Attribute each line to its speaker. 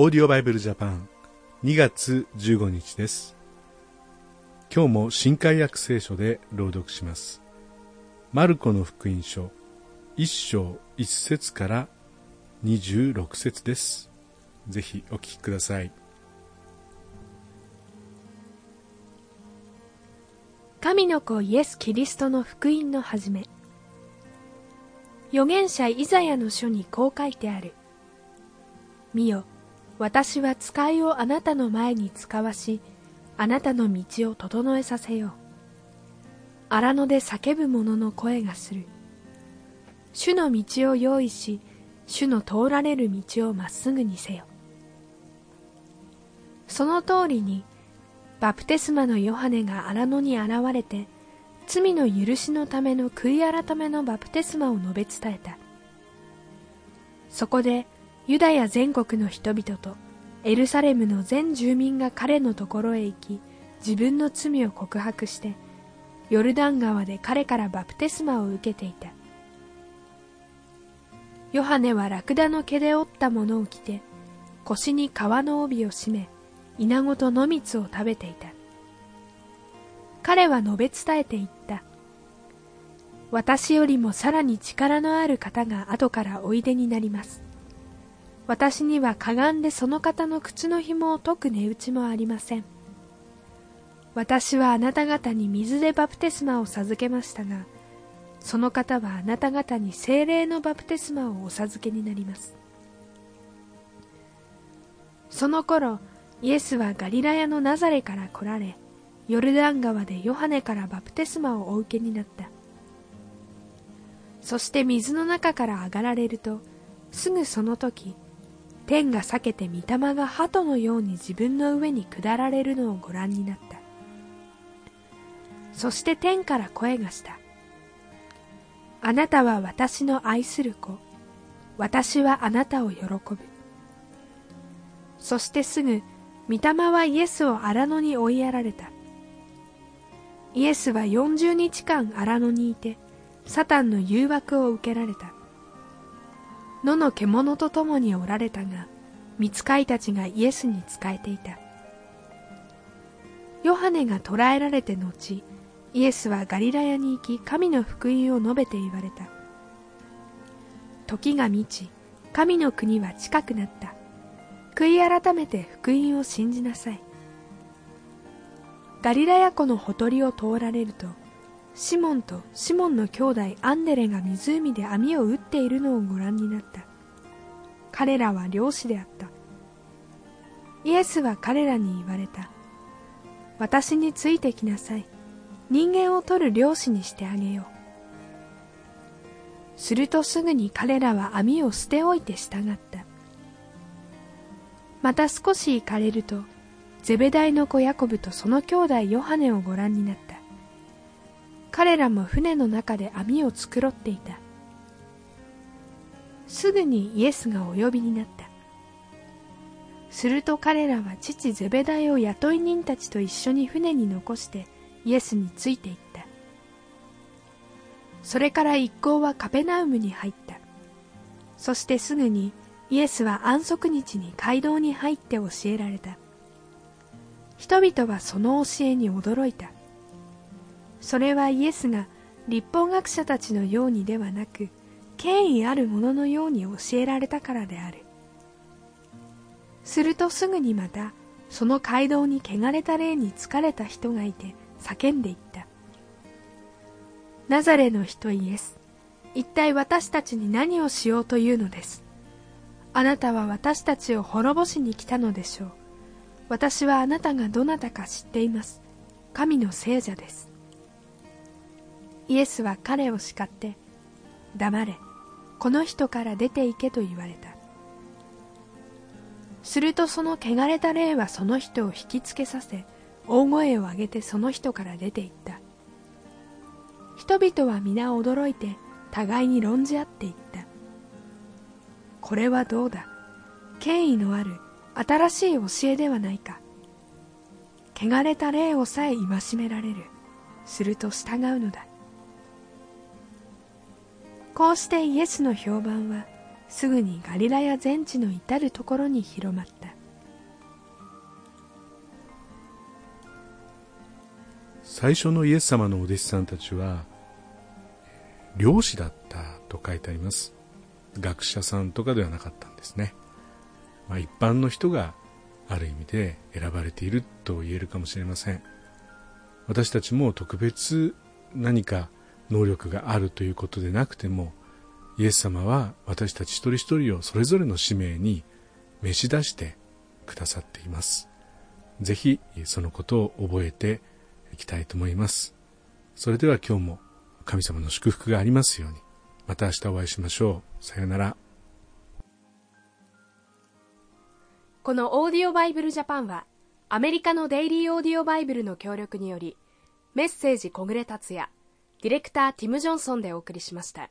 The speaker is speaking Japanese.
Speaker 1: オーディオバイブルジャパン2月15日です。今日も新海約聖書で朗読します。マルコの福音書1章1節から26節です。ぜひお聞きください。
Speaker 2: 神の子イエス・キリストの福音の始め。預言者イザヤの書にこう書いてある。見よ私は使いをあなたの前に使わし、あなたの道を整えさせよう。荒野で叫ぶ者の声がする。主の道を用意し、主の通られる道をまっすぐにせよ。その通りに、バプテスマのヨハネが荒野に現れて、罪の許しのための悔い改めのバプテスマを述べ伝えた。そこで、ユダヤ全国の人々とエルサレムの全住民が彼のところへ行き自分の罪を告白してヨルダン川で彼からバプテスマを受けていた。ヨハネはラクダの毛で折ったものを着て腰に革の帯を締めイナゴと野蜜を食べていた。彼は述べ伝えていった。私よりもさらに力のある方が後からおいでになります。私にはかがんでその方の靴の紐を解く値打ちもありません。私はあなた方に水でバプテスマを授けましたがその方はあなた方に精霊のバプテスマをお授けになります。その頃イエスはガリラヤのナザレから来られヨルダン川でヨハネからバプテスマをお受けになった。そして水の中から上がられるとすぐその時天が裂けて御霊が鳩のように自分の上に下られるのをご覧になった。そして天から声がした。あなたは私の愛する子。私はあなたを喜ぶ。そしてすぐ御霊はイエスを荒野に追いやられた。イエスは40日間荒野にいてサタンの誘惑を受けられた。野の獣と共におられたが見つかいたちがイエスに仕えていた。ヨハネが捕らえられて後イエスはガリラヤに行き神の福音を述べて言われた。時が満ち神の国は近くなった。悔い改めて福音を信じなさい。ガリラヤ湖のほとりを通られるとシモンとシモンの兄弟アンデレが湖で網を打っているのをご覧になった。彼らは漁師であった。イエスは彼らに言われた。私についてきなさい。人間を取る漁師にしてあげよう。するとすぐに彼らは網を捨て置いて従った。また少し行かれるとゼベダイの子ヤコブとその兄弟ヨハネをご覧になった。彼らも船の中で網を繕っていた。すぐにイエスがお呼びになった。すると彼らは父ゼベダイを雇い人たちと一緒に船に残してイエスについていった。それから一行はカペナウムに入った。そしてすぐにイエスは安息日に街道に入って教えられた。人々はその教えに驚いた。それはイエスが立法学者たちのようにではなく権威あるもののように教えられたからである。するとすぐにまたその街道に汚れた霊に疲れた人がいて叫んでいった。ナザレの人イエス一体私たちに何をしようというのです。あなたは私たちを滅ぼしに来たのでしょう。私はあなたがどなたか知っています。神の聖者です。イエスは彼を叱って黙れこの人から出て行けと言われた。するとその汚れた霊はその人を引きつけさせ大声を上げてその人から出て行った。人々は皆驚いて互いに論じ合っていった。これはどうだ？権威のある新しい教えではないか。汚れた霊をさえ戒められる。すると従うのだ。こうしてイエスの評判はすぐにガリラや全地の至る所に広まった。
Speaker 1: 最初のイエス様のお弟子さんたちは漁師だったと書いてあります。学者さんとかではなかったんですね、まあ、一般の人がある意味で選ばれていると言えるかもしれません。私たちも特別何か能力があるということでなくてもイエス様は私たち一人一人をそれぞれの使命に召し出してくださっています。ぜひそのことを覚えていきたいと思います。それでは今日も神様の祝福がありますようにまた明日お会いしましょう。さようなら。
Speaker 2: このオーディオバイブルジャパンはアメリカのデイリーオーディオバイブルの協力によりメッセージ小暮達也ディレクターティム・ジョンソンでお送りしました。